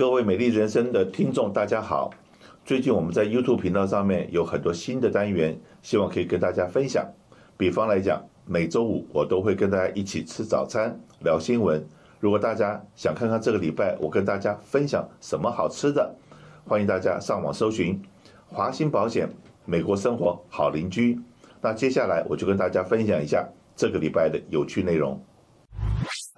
各位美丽人生的听众，大家好。最近我们在 YouTube 频道上面有很多新的单元，希望可以跟大家分享。比方来讲，每周五我都会跟大家一起吃早餐、聊新闻。如果大家想看看这个礼拜我跟大家分享什么好吃的，欢迎大家上网搜寻华兴保险美国生活好邻居。那接下来我就跟大家分享一下这个礼拜的有趣内容。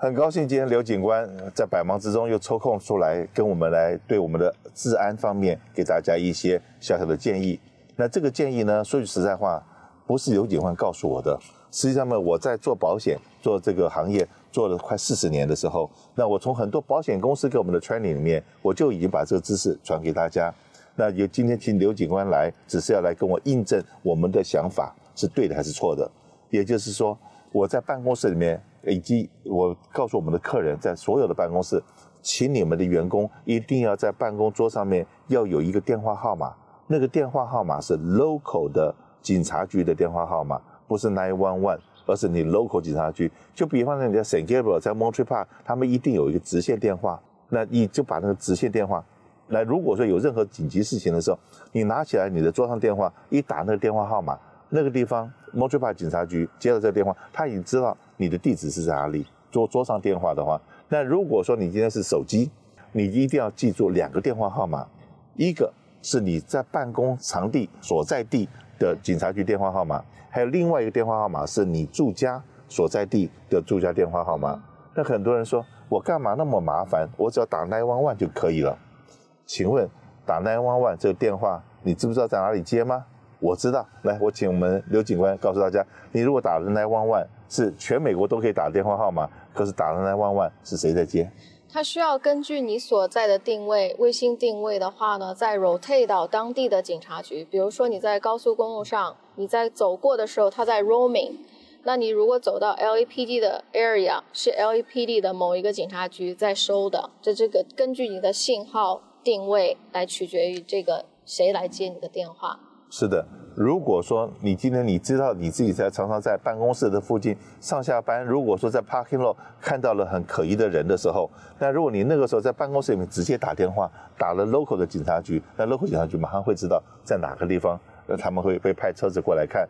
很高兴今天刘警官在百忙之中又抽空出来跟我们来对我们的治安方面给大家一些小小的建议。那这个建议呢，说句实在话，不是刘警官告诉我的。实际上呢，我在做保险做这个行业做了快四十年的时候，那我从很多保险公司给我们的 training 里面，我就已经把这个知识传给大家。那有今天请刘警官来，只是要来跟我印证我们的想法是对的还是错的。也就是说，我在办公室里面。以及我告诉我们的客人，在所有的办公室，请你们的员工一定要在办公桌上面要有一个电话号码，那个电话号码是 local 的警察局的电话号码，不是 nine one one，而是你 local 警察局。就比方说你在 St. Gabriel，在 Monterey Park，他们一定有一个直线电话，那你就把那个直线电话，那如果说有任何紧急事情的时候，你拿起来你的桌上电话，一打那个电话号码。那个地方，Monterey Park 警察局接到这个电话，他已经知道你的地址是在哪里。桌桌上电话的话，那如果说你今天是手机，你一定要记住两个电话号码，一个是你在办公场地所在地的警察局电话号码，还有另外一个电话号码是你住家所在地的住家电话号码。那很多人说，我干嘛那么麻烦？我只要打 nine one one 就可以了。请问打 nine one one 这个电话，你知不知道在哪里接吗？我知道，来，我请我们刘警官告诉大家，你如果打了911，是全美国都可以打电话号码，可是打了911是谁在接？他需要根据你所在的定位，卫星定位的话呢，再 rotate 到当地的警察局。比如说你在高速公路上，你在走过的时候，他在 roaming，那你如果走到 LAPD 的 area，是 LAPD 的某一个警察局在收的。这这个根据你的信号定位来取决于这个谁来接你的电话。是的，如果说你今天你知道你自己在常常在办公室的附近上下班，如果说在 parking lot 看到了很可疑的人的时候，那如果你那个时候在办公室里面直接打电话打了 local 的警察局，那 local 警察局马上会知道在哪个地方，那他们会被派车子过来看。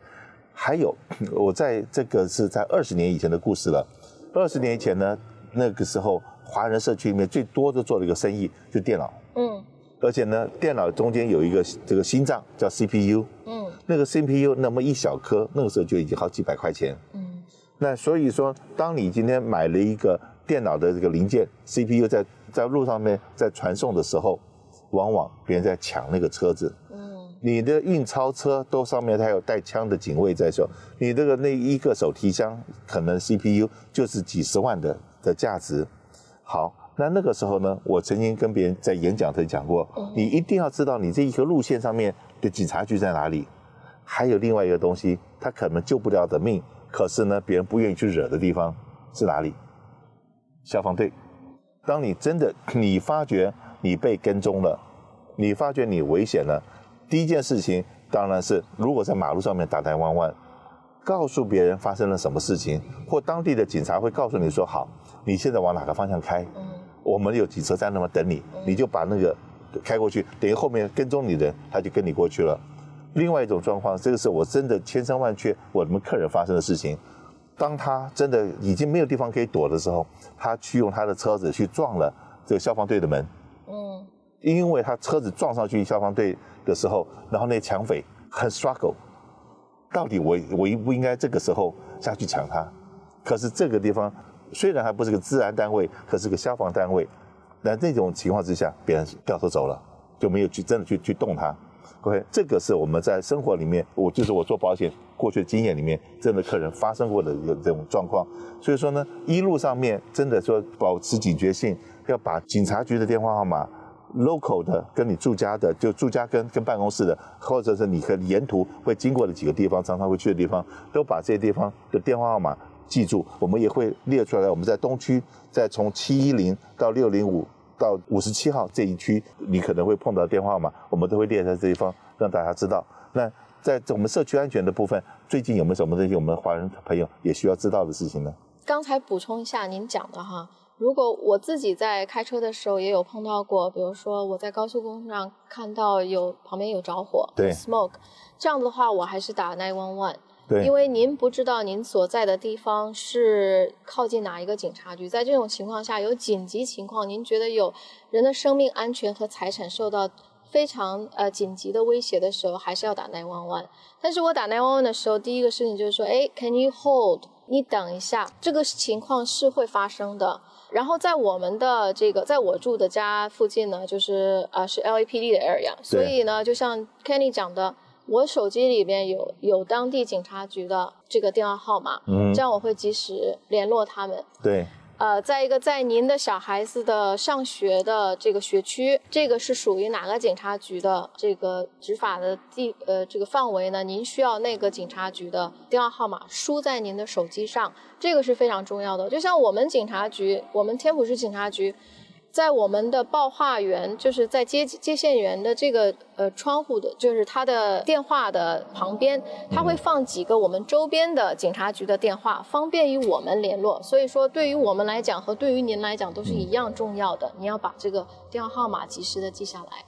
还有，我在这个是在二十年以前的故事了。二十年以前呢，那个时候华人社区里面最多的做了一个生意，就电脑。嗯。而且呢，电脑中间有一个这个心脏叫 CPU，嗯，那个 CPU 那么一小颗，那个时候就已经好几百块钱，嗯，那所以说，当你今天买了一个电脑的这个零件 CPU 在在路上面在传送的时候，往往别人在抢那个车子，嗯，你的运钞车都上面它有带枪的警卫在手，你这个那一个手提箱可能 CPU 就是几十万的的价值，好。那那个时候呢，我曾经跟别人在演讲时讲过，你一定要知道你这一个路线上面的警察局在哪里。还有另外一个东西，他可能救不了的命，可是呢，别人不愿意去惹的地方是哪里？消防队。当你真的你发觉你被跟踪了，你发觉你危险了，第一件事情当然是如果在马路上面打台湾湾，告诉别人发生了什么事情，或当地的警察会告诉你说好，你现在往哪个方向开？我们有几车在那么等你，你就把那个开过去，等于后面跟踪你的人他就跟你过去了。另外一种状况，这个是我真的千真万确，我们客人发生的事情。当他真的已经没有地方可以躲的时候，他去用他的车子去撞了这个消防队的门。嗯，因为他车子撞上去消防队的时候，然后那抢匪很 struggle，到底我我应不应该这个时候下去抢他？可是这个地方。虽然还不是个治安单位，可是个消防单位。那这种情况之下，别人掉头走了，就没有去真的去去动它。OK，这个是我们在生活里面，我就是我做保险过去的经验里面，真的客人发生过的一个这种状况。所以说呢，一路上面真的说保持警觉性，要把警察局的电话号码，local 的跟你住家的，就住家跟跟办公室的，或者是你和沿途会经过的几个地方，常常会去的地方，都把这些地方的电话号码。记住，我们也会列出来。我们在东区，在从七一零到六零五到五十七号这一区，你可能会碰到电话号码，我们都会列在这一方，让大家知道。那在我们社区安全的部分，最近有没有什么东西我们华人朋友也需要知道的事情呢？刚才补充一下您讲的哈。如果我自己在开车的时候也有碰到过，比如说我在高速公路上看到有旁边有着火，对，smoke，这样子的话，我还是打911。对，因为您不知道您所在的地方是靠近哪一个警察局，在这种情况下有紧急情况，您觉得有人的生命安全和财产受到非常呃紧急的威胁的时候，还是要打 nine one one。但是我打 nine one one 的时候，第一个事情就是说，哎，Can you hold？你等一下，这个情况是会发生的。然后在我们的这个，在我住的家附近呢，就是啊、呃、是 LAPD 的 area，所以呢，就像 Kenny 讲的。我手机里边有有当地警察局的这个电话号码，嗯，这样我会及时联络他们。对，呃，再一个，在您的小孩子的上学的这个学区，这个是属于哪个警察局的这个执法的地呃这个范围呢？您需要那个警察局的电话号码输在您的手机上，这个是非常重要的。就像我们警察局，我们天普市警察局。在我们的报话员，就是在接接线员的这个呃窗户的，就是他的电话的旁边，他会放几个我们周边的警察局的电话，方便于我们联络。所以说，对于我们来讲和对于您来讲都是一样重要的。你要把这个电话号码及时的记下来。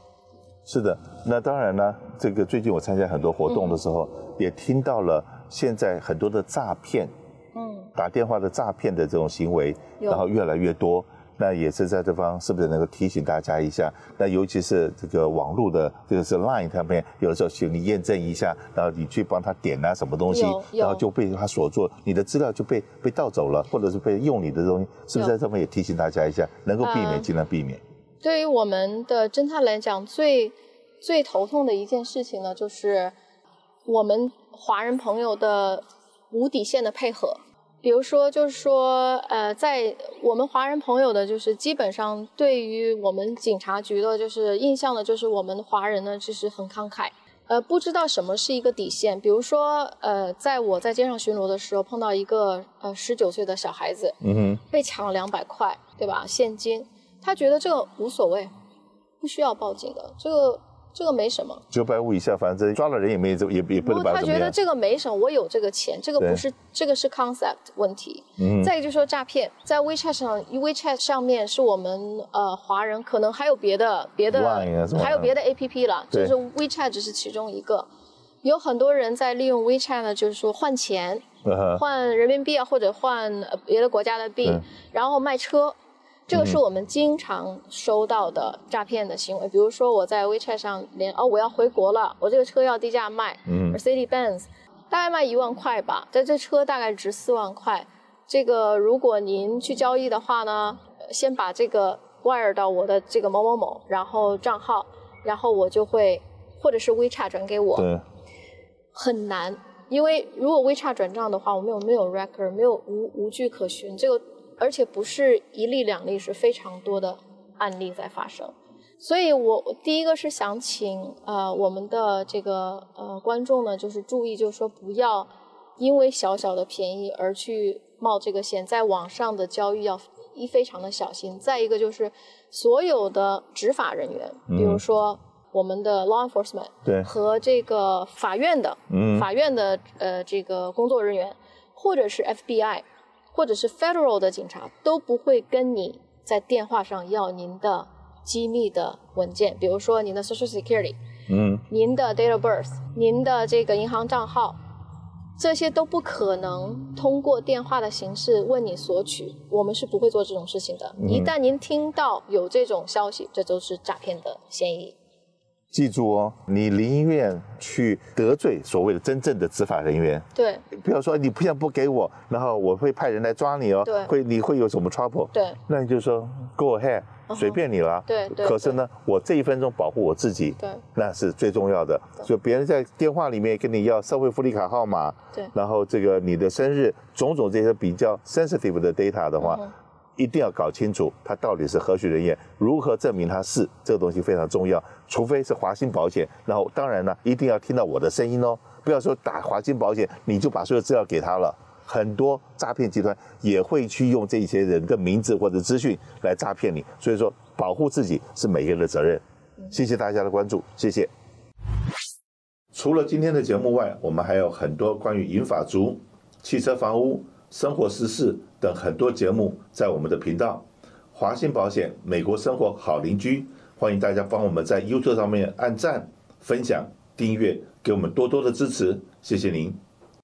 是的，那当然呢，这个最近我参加很多活动的时候，嗯、也听到了现在很多的诈骗，嗯，打电话的诈骗的这种行为，然后越来越多。那也是在这方是不是能够提醒大家一下？那尤其是这个网络的这个是 Line 上面，有的时候请你验证一下，然后你去帮他点啊什么东西，然后就被他锁住，你的资料就被被盗走了，或者是被用你的东西，是不是在这方也提醒大家一下，能够避免尽量避免。对于我们的侦探来讲，最最头痛的一件事情呢，就是我们华人朋友的无底线的配合。比如说，就是说，呃，在我们华人朋友的，就是基本上对于我们警察局的，就是印象的，就是我们华人呢，就是很慷慨，呃，不知道什么是一个底线。比如说，呃，在我在街上巡逻的时候，碰到一个呃十九岁的小孩子，嗯哼，被抢了两百块，对吧？现金，他觉得这个无所谓，不需要报警的，这个。这个没什么，九百五以下，反正抓了人也没也也不能把他觉得这个没什么，我有这个钱，这个不是这个是 concept 问题。嗯。再一个就是说诈骗，在 WeChat 上，WeChat 上面是我们呃华人，可能还有别的别的，还有别的 APP 了，就是 WeChat 只是其中一个。有很多人在利用 WeChat 呢，就是说换钱，换人民币啊，或者换别的国家的币，然后卖车。这个是我们经常收到的诈骗的行为，比如说我在 WeChat 上连哦，我要回国了，我这个车要低价卖，嗯，Mercedes-Benz，大概卖一万块吧，但这车大概值四万块，这个如果您去交易的话呢，先把这个 wire 到我的这个某某某，然后账号，然后我就会或者是 WeChat 转给我，对，很难，因为如果 WeChat 转账的话，我们有没有 record，没有无无据可循，这个。而且不是一例两例，是非常多的案例在发生，所以我第一个是想请呃我们的这个呃观众呢，就是注意，就是说不要因为小小的便宜而去冒这个险，在网上的交易要一非常的小心。再一个就是所有的执法人员，比如说我们的 law enforcement 对和这个法院的嗯法院的呃这个工作人员，或者是 FBI。或者是 federal 的警察都不会跟你在电话上要您的机密的文件，比如说您的 social security，嗯，您的 date of birth，您的这个银行账号，这些都不可能通过电话的形式问你索取，我们是不会做这种事情的。一旦您听到有这种消息，这都是诈骗的嫌疑。记住哦，你宁愿去得罪所谓的真正的执法人员，对，不要说你不想不给我，然后我会派人来抓你哦，对，会你会有什么 trouble？对，那你就说 go ahead，随便你了。对对。可是呢，我这一分钟保护我自己，对，那是最重要的。就别人在电话里面跟你要社会福利卡号码，对，然后这个你的生日，种种这些比较 sensitive 的 data 的话。一定要搞清楚他到底是何许人也，如何证明他是这个东西非常重要。除非是华兴保险，然后当然呢，一定要听到我的声音哦，不要说打华兴保险你就把所有资料给他了。很多诈骗集团也会去用这些人的名字或者资讯来诈骗你，所以说保护自己是每个人的责任。谢谢大家的关注，谢谢。除了今天的节目外，我们还有很多关于银发族、汽车、房屋、生活时事等很多节目在我们的频道，华信保险美国生活好邻居，欢迎大家帮我们在 YouTube 上面按赞、分享、订阅，给我们多多的支持，谢谢您。